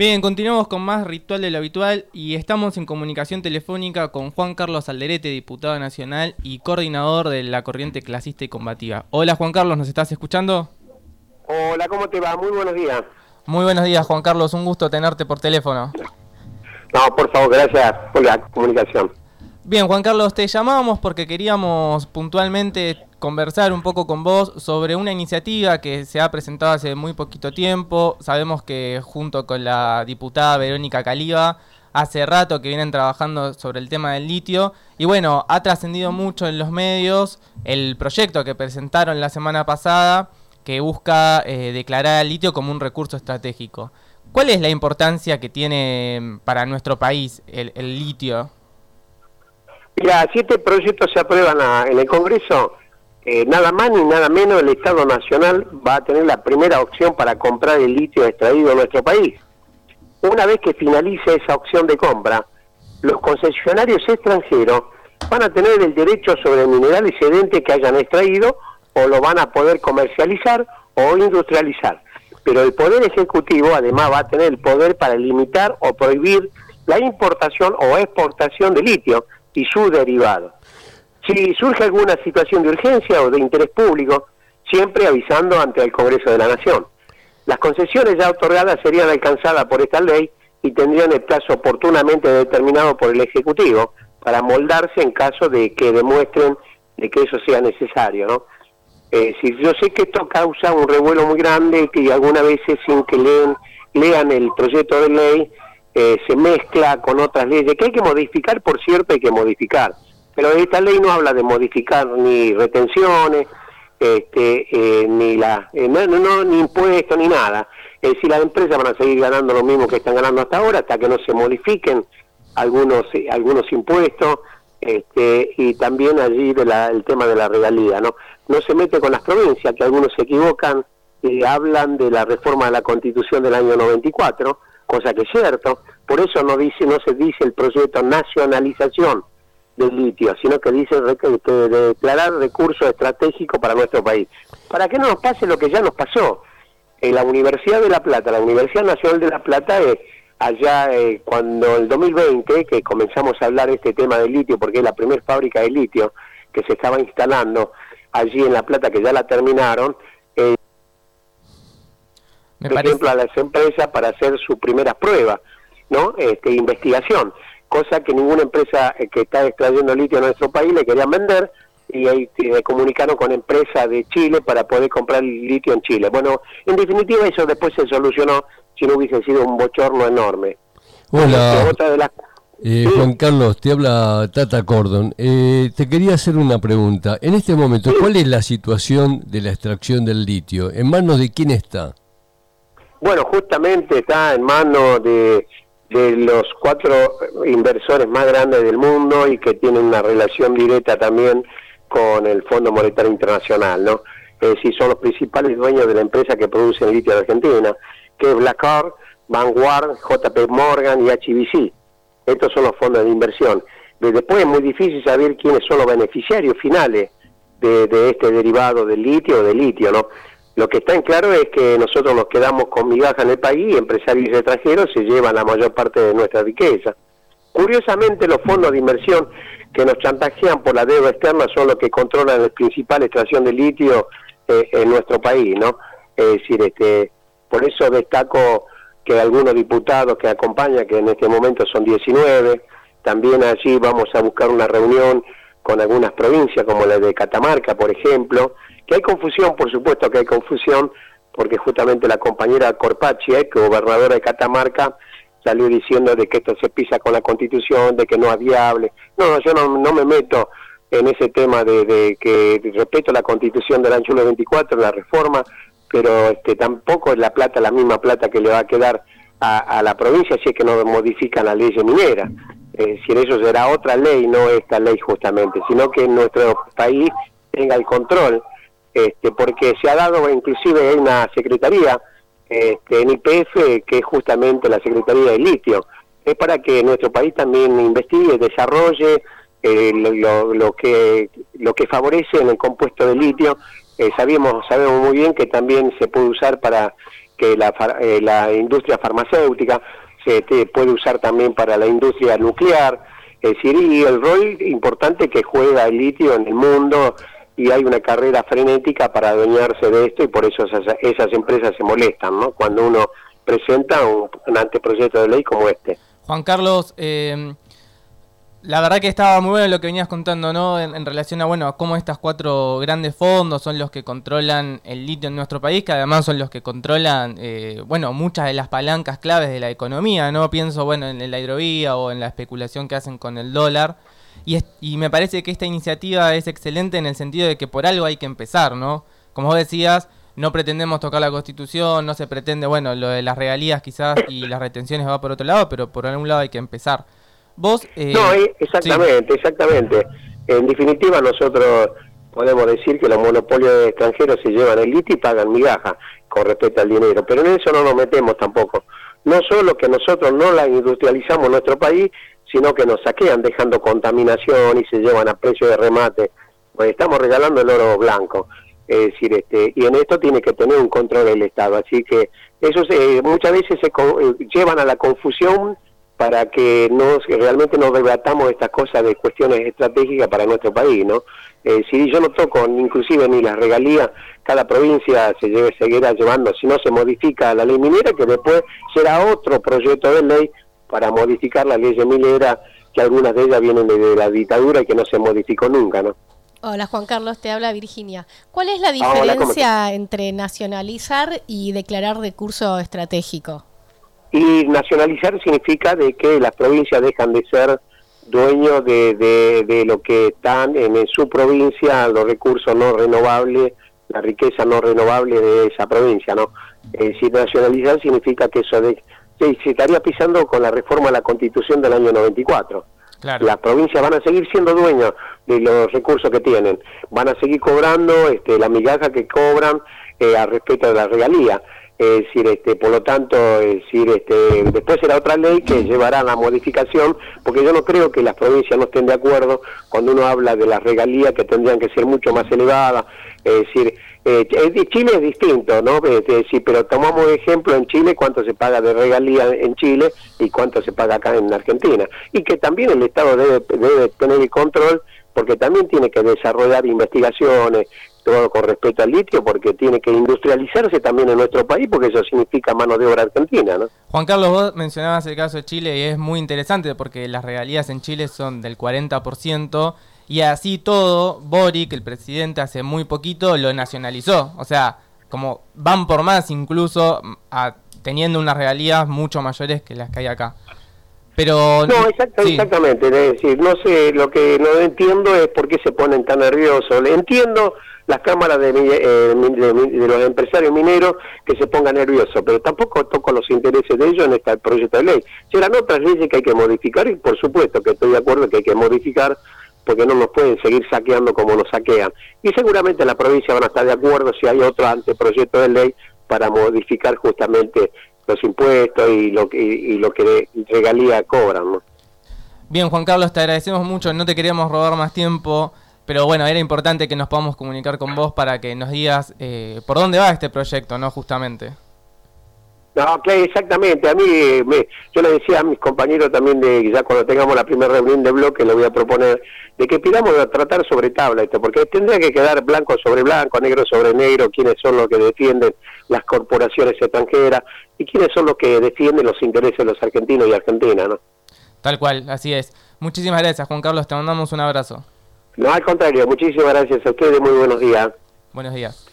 Bien, continuamos con más ritual de lo habitual y estamos en comunicación telefónica con Juan Carlos Alderete, diputado nacional y coordinador de la corriente clasista y combativa. Hola Juan Carlos, ¿nos estás escuchando? Hola, ¿cómo te va? Muy buenos días. Muy buenos días Juan Carlos, un gusto tenerte por teléfono. No, por favor, gracias por la comunicación. Bien, Juan Carlos, te llamábamos porque queríamos puntualmente conversar un poco con vos sobre una iniciativa que se ha presentado hace muy poquito tiempo. Sabemos que junto con la diputada Verónica Caliba hace rato que vienen trabajando sobre el tema del litio y bueno, ha trascendido mucho en los medios el proyecto que presentaron la semana pasada que busca eh, declarar al litio como un recurso estratégico. ¿Cuál es la importancia que tiene para nuestro país el, litio? Mira, si este proyecto se aprueban en el Congreso, eh, nada más ni nada menos el Estado Nacional va a tener la primera opción para comprar el litio extraído en nuestro país. Una vez que finalice esa opción de compra, los concesionarios extranjeros van a tener el derecho sobre el mineral excedente que hayan extraído o lo van a poder comercializar o industrializar. Pero el Poder Ejecutivo además va a tener el poder para limitar o prohibir la importación o exportación de litio y su derivado si surge alguna situación de urgencia o de interés público, siempre avisando ante el Congreso de la Nación. Las concesiones ya otorgadas serían alcanzadas por esta ley y tendrían el plazo oportunamente determinado por el Ejecutivo para moldarse en caso de que demuestren de que eso sea necesario, ¿no? Eh, si yo sé que esto causa un revuelo muy grande que algunas veces sin que leen, lean el proyecto de ley eh, se mezcla con otras leyes que hay que modificar, por cierto, hay que modificar pero esta ley no habla de modificar ni retenciones, este, eh, ni la, eh, no, ni impuestos ni nada. Es decir, las empresas van a seguir ganando lo mismo que están ganando hasta ahora, hasta que no se modifiquen algunos eh, algunos impuestos, este, y también allí de el tema de la regalía, ¿no? No se mete con las provincias, que algunos se equivocan y hablan de la reforma de la Constitución del año 94, cosa que es cierto, por eso no dice no se dice el proyecto nacionalización del litio, sino que dice que declarar recurso estratégico para nuestro país. Para que no nos pase lo que ya nos pasó. En la Universidad de La Plata, la Universidad Nacional de La Plata, eh, allá eh, cuando el 2020, que comenzamos a hablar de este tema del litio, porque es la primera fábrica de litio que se estaba instalando allí en La Plata, que ya la terminaron, eh, por ejemplo, a las empresas para hacer su primera prueba, ¿no? Este, investigación cosa que ninguna empresa eh, que está extrayendo litio en nuestro país le querían vender y ahí comunicaron con empresas de Chile para poder comprar litio en Chile. Bueno, en definitiva eso después se solucionó si no hubiese sido un bochorno enorme. Hola. Eh, Juan Carlos, te habla Tata Cordon. Eh, te quería hacer una pregunta. En este momento, ¿cuál es la situación de la extracción del litio? ¿En manos de quién está? Bueno, justamente está en manos de de los cuatro inversores más grandes del mundo y que tienen una relación directa también con el Fondo Monetario Internacional, ¿no? Es decir, son los principales dueños de la empresa que produce el litio de Argentina, que es Blackard, Vanguard, JP Morgan y HBC. Estos son los fondos de inversión. Después es muy difícil saber quiénes son los beneficiarios finales de, de este derivado del litio o del litio, ¿no? Lo que está en claro es que nosotros nos quedamos con migaja en el país y empresarios extranjeros se llevan la mayor parte de nuestra riqueza. Curiosamente, los fondos de inversión que nos chantajean por la deuda externa son los que controlan la principal extracción de litio eh, en nuestro país, ¿no? Es decir, este, por eso destaco que algunos diputados que acompañan, que en este momento son 19, también allí vamos a buscar una reunión con algunas provincias, como la de Catamarca, por ejemplo, que hay confusión, por supuesto que hay confusión, porque justamente la compañera Corpachi, eh, gobernadora de Catamarca, salió diciendo de que esto se pisa con la constitución, de que no es viable. No, yo no, no me meto en ese tema de, que respeto la constitución del año 24, la reforma, pero este tampoco es la plata la misma plata que le va a quedar a, a la provincia si es que no modifican la ley minera. Es decir, eso será otra ley, no esta ley justamente, sino que nuestro país tenga el control este, porque se ha dado, inclusive una secretaría este, en IPF que es justamente la Secretaría de Litio, es para que nuestro país también investigue, desarrolle eh, lo, que lo que favorece en el compuesto de litio. Eh, sabemos, sabemos muy bien que también se puede usar para que la, eh, la industria farmacéutica se puede usar también para la industria nuclear, es decir, y el rol importante que juega el litio en el mundo y hay una carrera frenética para adueñarse de esto y por eso esas, esas empresas se molestan, ¿no? Cuando uno presenta un, un anteproyecto de ley como este. Juan Carlos, eh, la verdad que estaba muy bueno lo que venías contando, ¿no? En, relación a, bueno, cómo estos cuatro grandes fondos son los que controlan el litio en nuestro país, que además son los que controlan, eh, bueno, muchas de las palancas claves de la economía, ¿no? Pienso, bueno, en la hidrovía o en la especulación que hacen con el dólar. Y, y me parece que esta iniciativa es excelente en el sentido de que por algo hay que empezar, ¿no? Como vos decías, no pretendemos tocar la constitución, no se pretende, bueno, lo de las regalías quizás y las retenciones va por otro lado, pero por algún lado hay que empezar. Vos, eh, no, exactamente, exactamente. En definitiva, nosotros podemos decir que los monopolios extranjeros se llevan el litio y pagan migaja con respecto al dinero, pero en eso no nos metemos tampoco. No solo que nosotros no la industrializamos en nuestro país, sino que nos saquean dejando contaminación y se llevan a precio de remate. Pues estamos regalando el oro blanco. Es decir, este, y en esto tiene que tener un control del Estado. Así que eso muchas veces se eh, llevan a la confusión para que no, realmente no debatamos estas cosas de cuestiones estratégicas para nuestro país, ¿no? Eh, si yo no toco inclusive ni las regalías, cada provincia se lleve, seguirá llevando, si no se modifica la ley minera, que después será otro proyecto de ley para modificar la ley minera, que algunas de ellas vienen de, la dictadura y que no se modificó nunca, ¿no? Hola Juan Carlos, te habla Virginia. ¿Cuál es la diferencia entre nacionalizar y declarar recurso estratégico? Y nacionalizar significa de que las provincias dejan de ser dueños de, de, lo que están en, su provincia, los recursos no renovables, la riqueza no renovable de esa provincia, ¿no? Es decir, nacionalizar significa que eso de, se, estaría pisando con la reforma a la Constitución del año 94. Las provincias van a seguir siendo dueños de los recursos que tienen, van a seguir cobrando este, la migaja que cobran eh, al respecto de la regalía es decir, este, por lo tanto, es decir, este, después será otra ley que llevará a la modificación, porque yo no creo que las provincias no estén de acuerdo cuando uno habla de las regalías que tendrían que ser mucho más elevadas, es decir, eh, Chile es distinto, ¿no? Es pero tomamos ejemplo en Chile cuánto se paga de regalía en Chile y cuánto se paga acá en Argentina, y que también el Estado debe, debe tener el control porque también tiene que desarrollar investigaciones, todo con respecto al litio, porque tiene que industrializarse también en nuestro país, porque eso significa mano de obra argentina. ¿no? Juan Carlos, vos mencionabas el caso de Chile y es muy interesante porque las regalías en Chile son del 40%. Y así todo, Boric, el presidente, hace muy poquito lo nacionalizó. O sea, como van por más incluso teniendo unas regalías mucho mayores que las que hay acá. Pero no, exactamente, es decir, no sé, lo que no entiendo es por qué se ponen tan nerviosos. Entiendo las cámaras de, eh, de, los empresarios mineros que se pongan nerviosos, pero tampoco toco los intereses de ellos en este proyecto de ley. Serán otras leyes que hay que modificar y por supuesto que estoy de acuerdo que hay que modificar porque no nos pueden seguir saqueando como nos saquean. Y seguramente la provincia van a estar de acuerdo si hay otro anteproyecto de ley para modificar justamente los impuestos y lo, y, lo que regalía cobran. Bien, Juan Carlos, te agradecemos mucho, no te queríamos robar más tiempo. Pero bueno, era importante que nos podamos comunicar con vos para que nos digas eh, por dónde va este proyecto, ¿no? Justamente. No, claro, exactamente. A mí, me, yo le decía a mis compañeros también de ya cuando tengamos la primera reunión de bloque, le voy a proponer de que pidamos a tratar sobre tabla esto, porque tendría que quedar blanco sobre blanco, negro sobre negro, quiénes son los que defienden las corporaciones extranjeras y quiénes son los que defienden los intereses de los argentinos y argentinas, ¿no? Tal cual, así es. Muchísimas gracias, Juan Carlos. Te mandamos un abrazo. No, al contrario, muchísimas gracias a ustedes, muy buenos días. Buenos días.